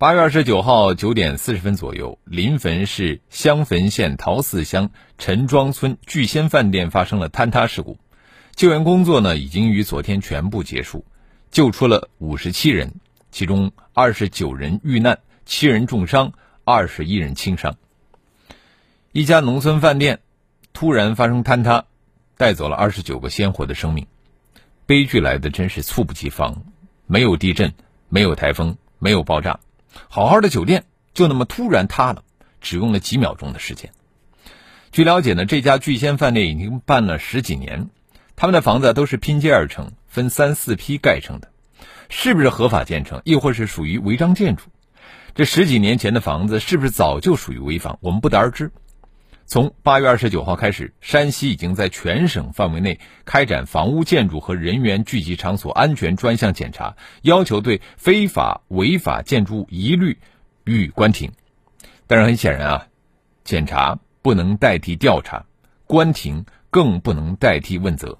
八月二十九号九点四十分左右，临汾市襄汾县陶寺乡陈庄村聚仙饭店发生了坍塌事故，救援工作呢已经于昨天全部结束，救出了五十七人，其中二十九人遇难，七人重伤，二十一人轻伤。一家农村饭店突然发生坍塌，带走了二十九个鲜活的生命，悲剧来的真是猝不及防，没有地震，没有台风，没有爆炸。好好的酒店就那么突然塌了，只用了几秒钟的时间。据了解呢，这家聚仙饭店已经办了十几年，他们的房子都是拼接而成，分三四批盖成的，是不是合法建成，亦或是属于违章建筑？这十几年前的房子是不是早就属于危房？我们不得而知。从八月二十九号开始，山西已经在全省范围内开展房屋建筑和人员聚集场所安全专项检查，要求对非法违法建筑物一律予以关停。但是很显然啊，检查不能代替调查，关停更不能代替问责。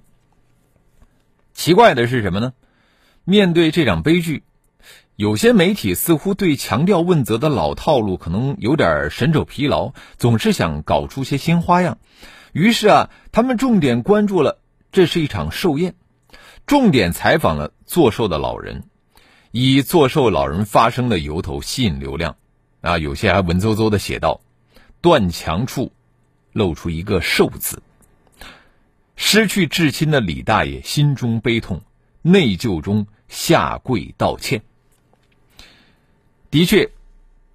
奇怪的是什么呢？面对这场悲剧。有些媒体似乎对强调问责的老套路可能有点神走疲劳，总是想搞出些新花样。于是啊，他们重点关注了这是一场寿宴，重点采访了做寿的老人，以做寿老人发声的由头吸引流量。啊，有些还文绉绉的写道：“断墙处露出一个寿字，失去至亲的李大爷心中悲痛，内疚中下跪道歉。”的确，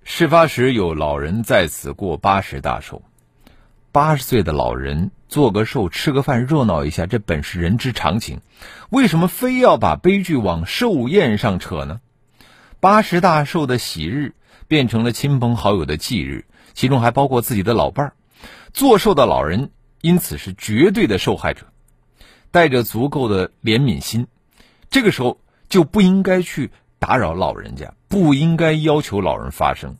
事发时有老人在此过八十大寿。八十岁的老人做个寿、吃个饭、热闹一下，这本是人之常情。为什么非要把悲剧往寿宴上扯呢？八十大寿的喜日变成了亲朋好友的忌日，其中还包括自己的老伴儿。做寿的老人因此是绝对的受害者。带着足够的怜悯心，这个时候就不应该去。打扰老人家不应该要求老人发声，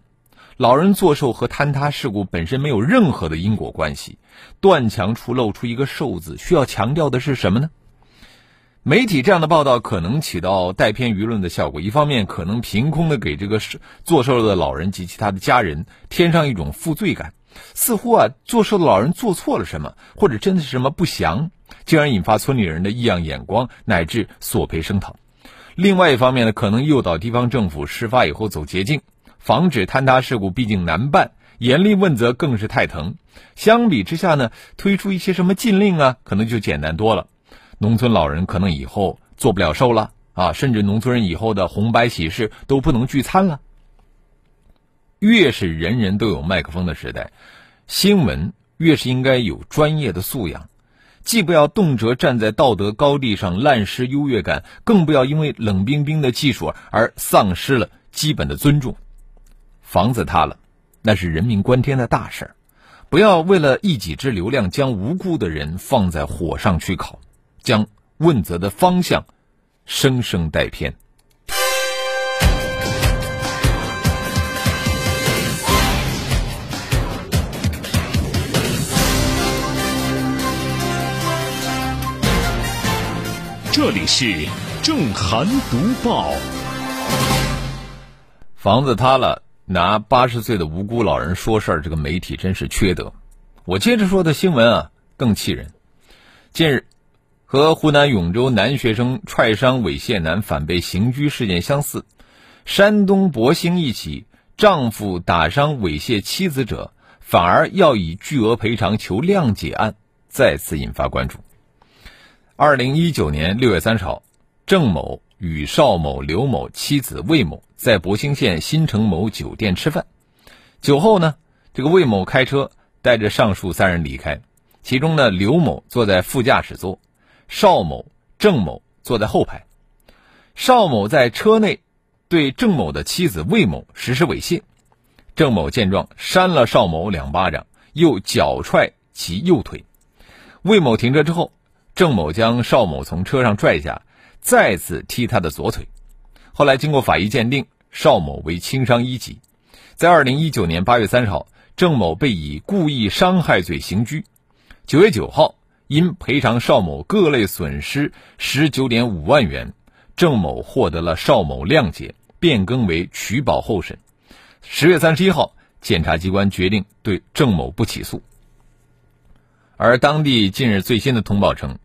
老人作寿和坍塌事故本身没有任何的因果关系。断墙处露出一个寿字，需要强调的是什么呢？媒体这样的报道可能起到带偏舆论的效果。一方面，可能凭空的给这个做寿的老人及其他的家人添上一种负罪感，似乎啊做寿的老人做错了什么，或者真的是什么不祥，进而引发村里人的异样眼光，乃至索赔声讨。另外一方面呢，可能诱导地方政府事发以后走捷径，防止坍塌事故毕竟难办，严厉问责更是太疼。相比之下呢，推出一些什么禁令啊，可能就简单多了。农村老人可能以后做不了寿了啊，甚至农村人以后的红白喜事都不能聚餐了。越是人人都有麦克风的时代，新闻越是应该有专业的素养。既不要动辄站在道德高地上滥施优越感，更不要因为冷冰冰的技术而丧失了基本的尊重。房子塌了，那是人命关天的大事儿，不要为了一己之流量将无辜的人放在火上去烤，将问责的方向生生带偏。这里是正涵读报。房子塌了，拿八十岁的无辜老人说事儿，这个媒体真是缺德。我接着说的新闻啊，更气人。近日，和湖南永州男学生踹伤猥亵男反被刑拘事件相似，山东博兴一起丈夫打伤猥亵妻子者，反而要以巨额赔偿求谅解案，再次引发关注。二零一九年六月三十号，郑某与邵某、刘某妻子魏某在博兴县新城某酒店吃饭。酒后呢，这个魏某开车带着上述三人离开，其中呢，刘某坐在副驾驶座，邵某、郑某坐在后排。邵某在车内对郑某的妻子魏某实施猥亵，郑某见状，扇了邵某两巴掌，又脚踹其右腿。魏某停车之后，郑某将邵某从车上拽下，再次踢他的左腿。后来经过法医鉴定，邵某为轻伤一级。在二零一九年八月三十号，郑某被以故意伤害罪刑拘。九月九号，因赔偿邵某各类损失十九点五万元，郑某获得了邵某谅解，变更为取保候审。十月三十一号，检察机关决定对郑某不起诉。而当地近日最新的通报称，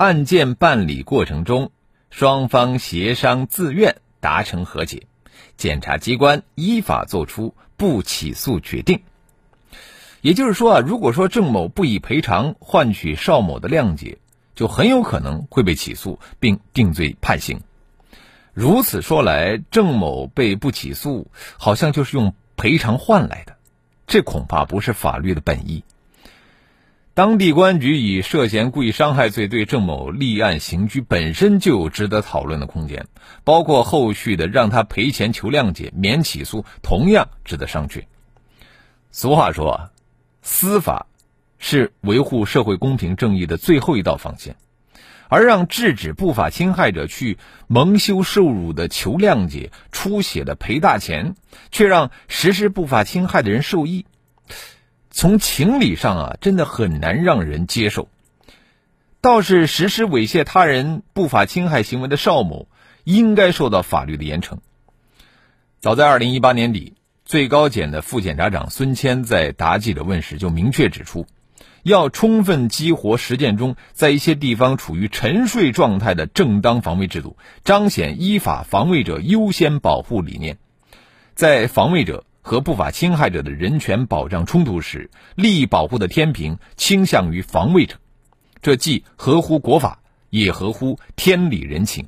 案件办理过程中，双方协商自愿达成和解，检察机关依法作出不起诉决定。也就是说啊，如果说郑某不以赔偿换取邵某的谅解，就很有可能会被起诉并定罪判刑。如此说来，郑某被不起诉，好像就是用赔偿换来的，这恐怕不是法律的本意。当地公安局以涉嫌故意伤害罪对郑某立案刑拘，本身就有值得讨论的空间，包括后续的让他赔钱求谅解、免起诉，同样值得商榷。俗话说，司法是维护社会公平正义的最后一道防线。而让制止不法侵害者去蒙羞受辱的求谅解、出血的赔大钱，却让实施不法侵害的人受益，从情理上啊，真的很难让人接受。倒是实施猥亵他人不法侵害行为的邵某，应该受到法律的严惩。早在二零一八年底，最高检的副检察长孙谦在答记者问时就明确指出。要充分激活实践中在一些地方处于沉睡状态的正当防卫制度，彰显依法防卫者优先保护理念。在防卫者和不法侵害者的人权保障冲突时，利益保护的天平倾向于防卫者，这既合乎国法，也合乎天理人情。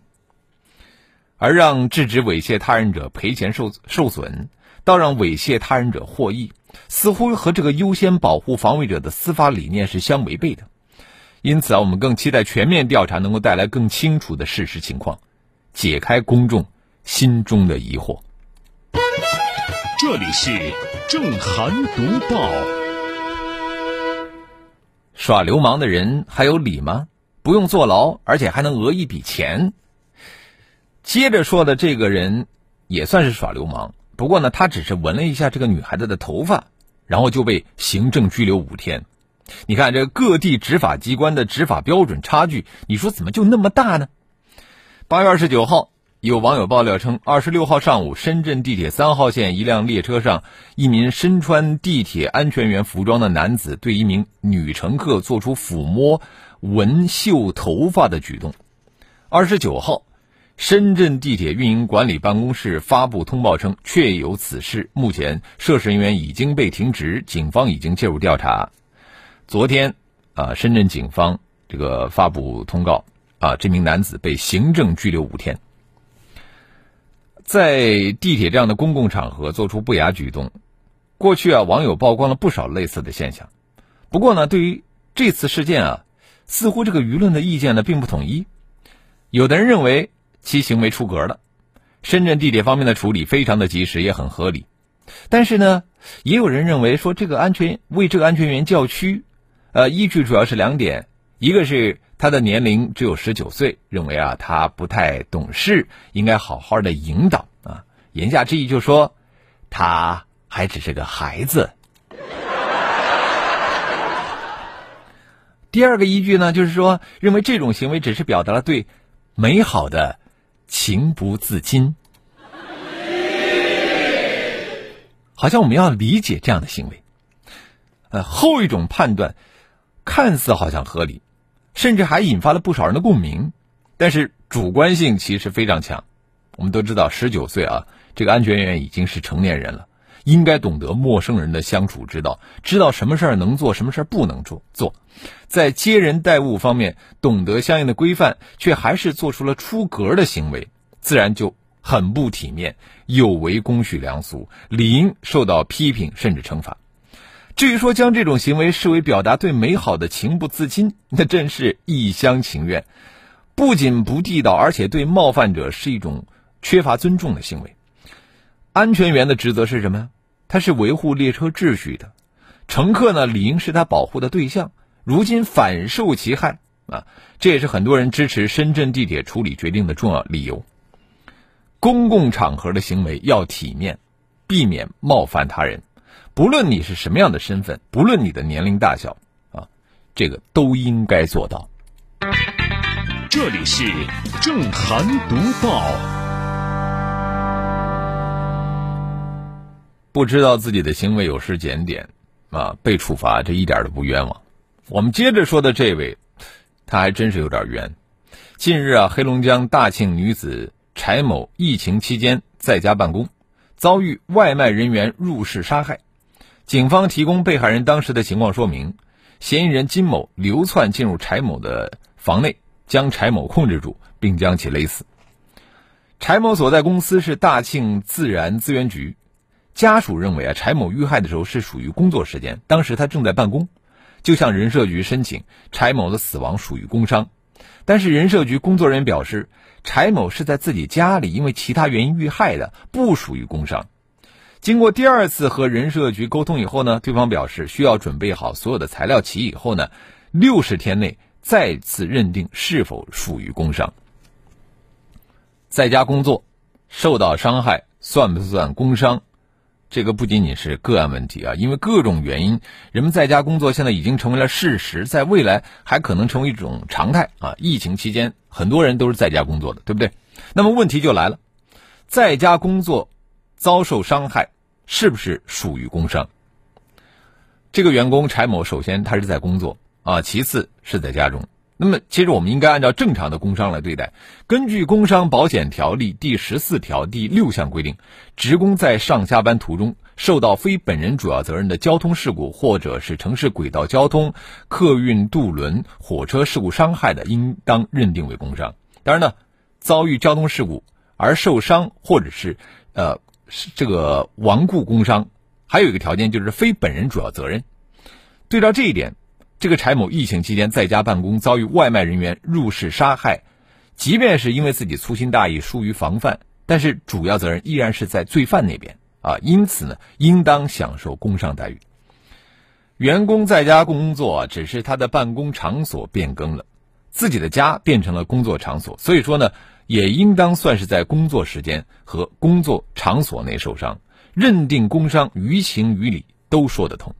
而让制止猥亵他人者赔钱受受损，倒让猥亵他人者获益。似乎和这个优先保护防卫者的司法理念是相违背的，因此啊，我们更期待全面调查能够带来更清楚的事实情况，解开公众心中的疑惑。这里是正涵读报。耍流氓的人还有理吗？不用坐牢，而且还能讹一笔钱。接着说的这个人也算是耍流氓。不过呢，他只是闻了一下这个女孩子的头发，然后就被行政拘留五天。你看这各地执法机关的执法标准差距，你说怎么就那么大呢？八月二十九号，有网友爆料称，二十六号上午，深圳地铁三号线一辆列车上，一名身穿地铁安全员服装的男子对一名女乘客做出抚摸、闻、嗅头发的举动。二十九号。深圳地铁运营管理办公室发布通报称，确有此事。目前涉事人员已经被停职，警方已经介入调查。昨天，啊，深圳警方这个发布通告，啊，这名男子被行政拘留五天。在地铁这样的公共场合做出不雅举动，过去啊，网友曝光了不少类似的现象。不过呢，对于这次事件啊，似乎这个舆论的意见呢并不统一。有的人认为。其行为出格了，深圳地铁方面的处理非常的及时，也很合理。但是呢，也有人认为说这个安全为这个安全员叫屈，呃，依据主要是两点：一个是他的年龄只有十九岁，认为啊他不太懂事，应该好好的引导啊。言下之意就说，他还只是个孩子。第二个依据呢，就是说认为这种行为只是表达了对美好的。情不自禁，好像我们要理解这样的行为。呃，后一种判断看似好像合理，甚至还引发了不少人的共鸣，但是主观性其实非常强。我们都知道，十九岁啊，这个安全员已经是成年人了，应该懂得陌生人的相处之道，知道什么事儿能做，什么事儿不能做。做在接人待物方面懂得相应的规范，却还是做出了出格的行为。自然就很不体面，有违公序良俗，理应受到批评甚至惩罚。至于说将这种行为视为表达对美好的情不自禁，那真是一厢情愿，不仅不地道，而且对冒犯者是一种缺乏尊重的行为。安全员的职责是什么？他是维护列车秩序的，乘客呢理应是他保护的对象。如今反受其害啊，这也是很多人支持深圳地铁处理决定的重要理由。公共场合的行为要体面，避免冒犯他人。不论你是什么样的身份，不论你的年龄大小，啊，这个都应该做到。这里是正涵读报。不知道自己的行为有失检点，啊，被处罚这一点都不冤枉。我们接着说的这位，他还真是有点冤。近日啊，黑龙江大庆女子柴某疫情期间在家办公，遭遇外卖人员入室杀害。警方提供被害人当时的情况说明：嫌疑人金某流窜进入柴某的房内，将柴某控制住，并将其勒死。柴某所在公司是大庆自然资源局，家属认为啊，柴某遇害的时候是属于工作时间，当时他正在办公，就向人社局申请柴某的死亡属于工伤。但是人社局工作人员表示，柴某是在自己家里因为其他原因遇害的，不属于工伤。经过第二次和人社局沟通以后呢，对方表示需要准备好所有的材料齐以后呢，六十天内再次认定是否属于工伤。在家工作受到伤害算不算工伤？这个不仅仅是个案问题啊，因为各种原因，人们在家工作现在已经成为了事实，在未来还可能成为一种常态啊。疫情期间，很多人都是在家工作的，对不对？那么问题就来了，在家工作。遭受伤害是不是属于工伤？这个员工柴某首先他是在工作啊，其次是在家中。那么其实我们应该按照正常的工伤来对待。根据《工伤保险条例》第十四条第六项规定，职工在上下班途中受到非本人主要责任的交通事故，或者是城市轨道交通、客运渡轮、火车事故伤害的，应当认定为工伤。当然呢，遭遇交通事故而受伤，或者是呃。是这个亡故工伤，还有一个条件就是非本人主要责任。对照这一点，这个柴某疫情期间在家办公，遭遇外卖人员入室杀害，即便是因为自己粗心大意、疏于防范，但是主要责任依然是在罪犯那边啊。因此呢，应当享受工伤待遇。员工在家工作，只是他的办公场所变更了，自己的家变成了工作场所，所以说呢。也应当算是在工作时间和工作场所内受伤，认定工伤于情于理都说得通。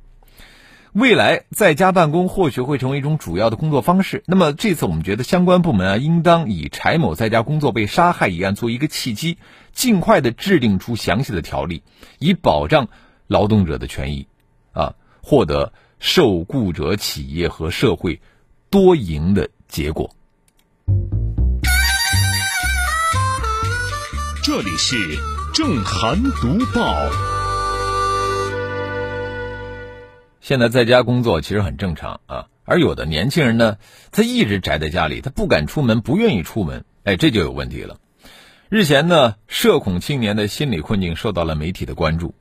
未来在家办公或许会成为一种主要的工作方式。那么这次我们觉得相关部门啊，应当以柴某在家工作被杀害一案作为一个契机，尽快的制定出详细的条例，以保障劳动者的权益，啊，获得受雇者企业和社会多赢的结果。这里是正涵读报。现在在家工作其实很正常啊，而有的年轻人呢，他一直宅在家里，他不敢出门，不愿意出门，哎，这就有问题了。日前呢，社恐青年的心理困境受到了媒体的关注。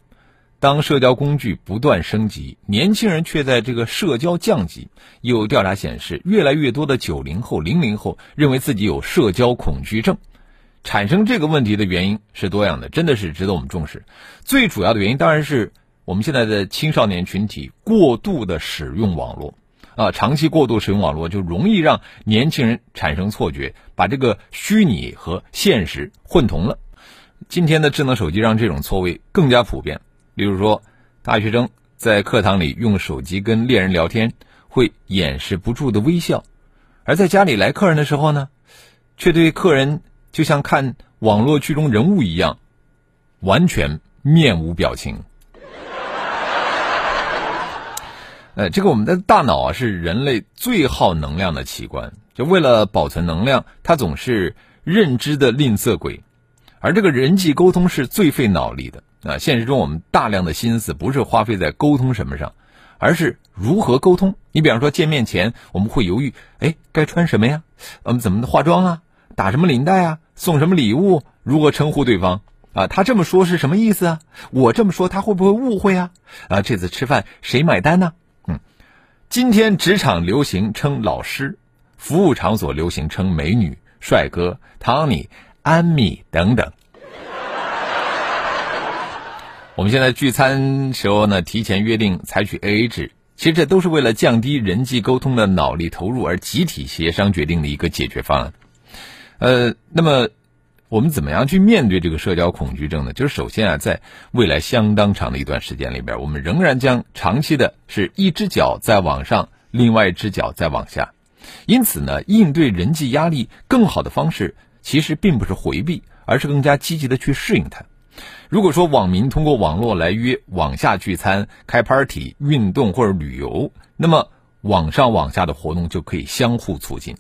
当社交工具不断升级，年轻人却在这个社交降级。有调查显示，越来越多的九零后、零零后认为自己有社交恐惧症。产生这个问题的原因是多样的，真的是值得我们重视。最主要的原因当然是我们现在的青少年群体过度的使用网络，啊，长期过度使用网络就容易让年轻人产生错觉，把这个虚拟和现实混同了。今天的智能手机让这种错位更加普遍。例如说，大学生在课堂里用手机跟恋人聊天，会掩饰不住的微笑；而在家里来客人的时候呢，却对客人。就像看网络剧中人物一样，完全面无表情。呃，这个我们的大脑啊是人类最耗能量的器官，就为了保存能量，它总是认知的吝啬鬼。而这个人际沟通是最费脑力的啊！现实中我们大量的心思不是花费在沟通什么上，而是如何沟通。你比方说见面前我们会犹豫，哎，该穿什么呀？嗯，怎么化妆啊？打什么领带啊？送什么礼物？如何称呼对方？啊，他这么说是什么意思啊？我这么说他会不会误会啊？啊，这次吃饭谁买单呢？今天职场流行称老师，服务场所流行称美女、帅哥、Tony、安米等等。我们现在聚餐时候呢，提前约定采取 AA 制，其实这都是为了降低人际沟通的脑力投入而集体协商决定的一个解决方案。呃，那么我们怎么样去面对这个社交恐惧症呢？就是首先啊，在未来相当长的一段时间里边，我们仍然将长期的是一只脚在往上，另外一只脚在往下。因此呢，应对人际压力更好的方式，其实并不是回避，而是更加积极的去适应它。如果说网民通过网络来约网下聚餐、开 party、运动或者旅游，那么网上网下的活动就可以相互促进。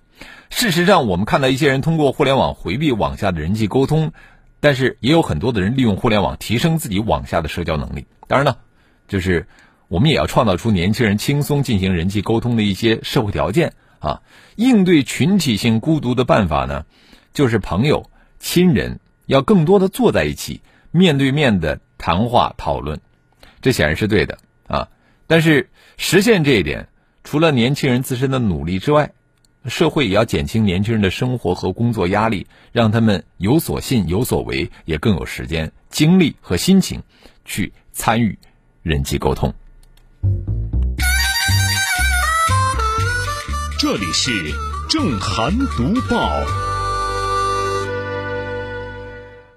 事实上，我们看到一些人通过互联网回避网下的人际沟通，但是也有很多的人利用互联网提升自己网下的社交能力。当然呢，就是我们也要创造出年轻人轻松进行人际沟通的一些社会条件啊。应对群体性孤独的办法呢，就是朋友、亲人要更多的坐在一起。面对面的谈话讨论，这显然是对的啊。但是实现这一点，除了年轻人自身的努力之外，社会也要减轻年轻人的生活和工作压力，让他们有所信有所为，也更有时间、精力和心情去参与人际沟通。这里是正涵读报。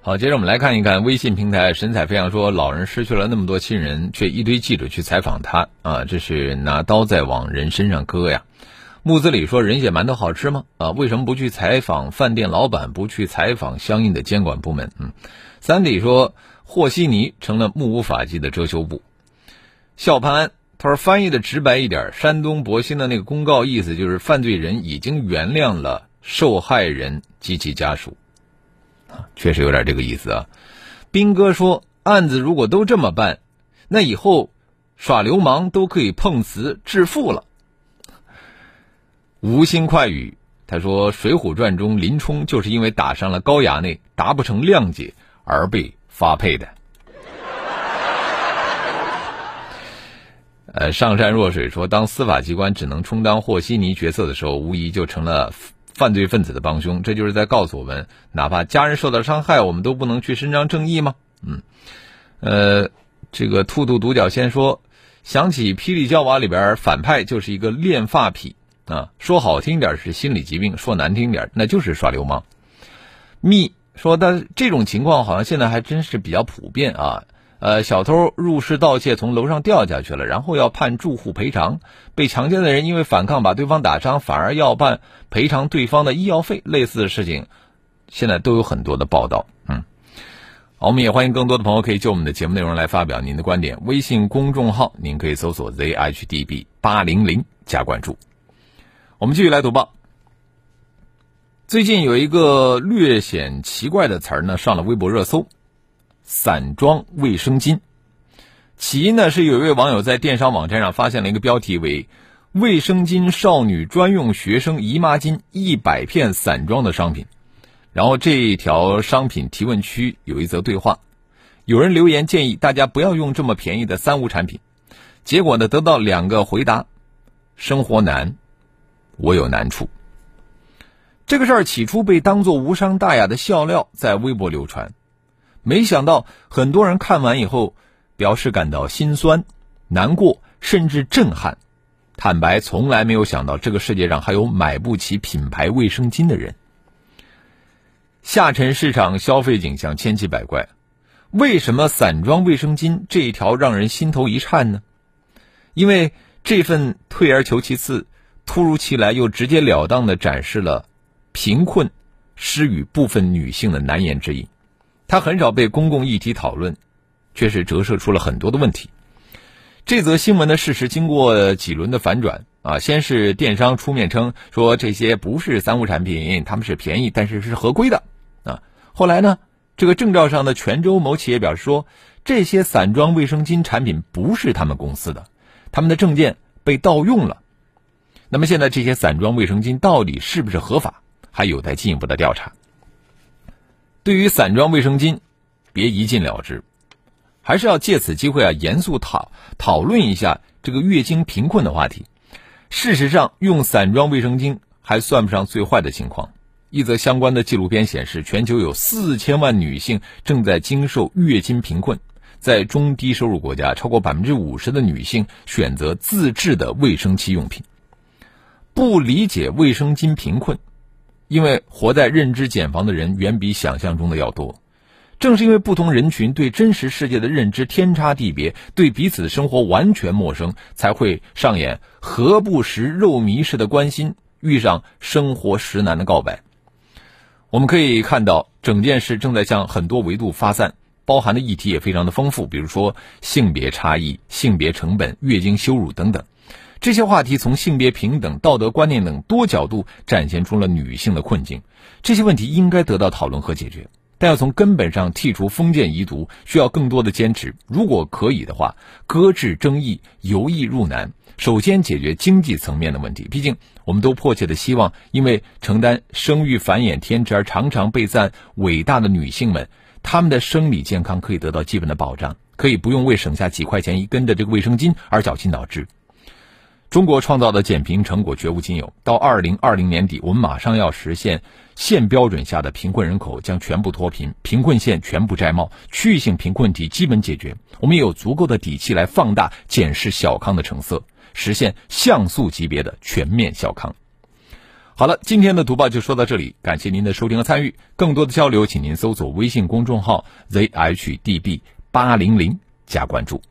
好，接着我们来看一看微信平台，神采飞扬说，老人失去了那么多亲人，却一堆记者去采访他啊，这是拿刀在往人身上割呀。木子李说，人血馒头好吃吗？啊，为什么不去采访饭店老板，不去采访相应的监管部门？嗯，三弟说，和稀泥成了目无法纪的遮羞布。笑潘安他说，翻译的直白一点，山东博兴的那个公告意思就是犯罪人已经原谅了受害人及其家属。确实有点这个意思啊，兵哥说案子如果都这么办，那以后耍流氓都可以碰瓷致富了。无心快语，他说《水浒传》中林冲就是因为打伤了高衙内，达不成谅解而被发配的。呃，上善若水说，当司法机关只能充当和稀泥角色的时候，无疑就成了。犯罪分子的帮凶，这就是在告诉我们，哪怕家人受到伤害，我们都不能去伸张正义吗？嗯，呃，这个兔兔独角仙说，想起《霹雳娇娃》里边反派就是一个恋发癖啊，说好听点是心理疾病，说难听点那就是耍流氓。密说，但这种情况好像现在还真是比较普遍啊。呃，小偷入室盗窃，从楼上掉下去了，然后要判住户赔偿。被强奸的人因为反抗把对方打伤，反而要办赔偿对方的医药费。类似的事情，现在都有很多的报道。嗯，好，我们也欢迎更多的朋友可以就我们的节目内容来发表您的观点。微信公众号您可以搜索 zhdb 八零零加关注。我们继续来读报。最近有一个略显奇怪的词儿呢，上了微博热搜。散装卫生巾，起因呢是有一位网友在电商网站上发现了一个标题为“卫生巾少女专用学生姨妈巾一百片散装”的商品，然后这一条商品提问区有一则对话，有人留言建议大家不要用这么便宜的三无产品，结果呢得到两个回答：生活难，我有难处。这个事儿起初被当作无伤大雅的笑料在微博流传。没想到，很多人看完以后表示感到心酸、难过，甚至震撼。坦白，从来没有想到这个世界上还有买不起品牌卫生巾的人。下沉市场消费景象千奇百怪，为什么散装卫生巾这一条让人心头一颤呢？因为这份退而求其次、突如其来又直截了当的展示了贫困施予部分女性的难言之隐。它很少被公共议题讨论，却是折射出了很多的问题。这则新闻的事实经过几轮的反转啊，先是电商出面称说这些不是三无产品，他们是便宜，但是是合规的啊。后来呢，这个证照上的泉州某企业表示说，这些散装卫生巾产品不是他们公司的，他们的证件被盗用了。那么现在这些散装卫生巾到底是不是合法，还有待进一步的调查。对于散装卫生巾，别一禁了之，还是要借此机会啊，严肃讨讨论一下这个月经贫困的话题。事实上，用散装卫生巾还算不上最坏的情况。一则相关的纪录片显示，全球有四千万女性正在经受月经贫困，在中低收入国家，超过百分之五十的女性选择自制的卫生期用品。不理解卫生巾贫困，因为活在认知茧房的人远比想象中的要多。正是因为不同人群对真实世界的认知天差地别，对彼此的生活完全陌生，才会上演何不食肉糜式的关心，遇上生活实难的告白。我们可以看到，整件事正在向很多维度发散，包含的议题也非常的丰富，比如说性别差异、性别成本、月经羞辱等等。这些话题从性别平等、道德观念等多角度展现出了女性的困境。这些问题应该得到讨论和解决。但要从根本上剔除封建遗毒，需要更多的坚持。如果可以的话，搁置争议，由易入难。首先解决经济层面的问题。毕竟，我们都迫切的希望，因为承担生育繁衍天职而常常被赞伟大的女性们，她们的生理健康可以得到基本的保障，可以不用为省下几块钱一根的这个卫生巾而绞尽脑汁。中国创造的减贫成果绝无仅有。到二零二零年底，我们马上要实现县标准下的贫困人口将全部脱贫，贫困县全部摘帽，区域性贫困题基本解决。我们也有足够的底气来放大检视小康的成色，实现像素级别的全面小康。好了，今天的读报就说到这里，感谢您的收听和参与。更多的交流，请您搜索微信公众号 zhdb 八零零加关注。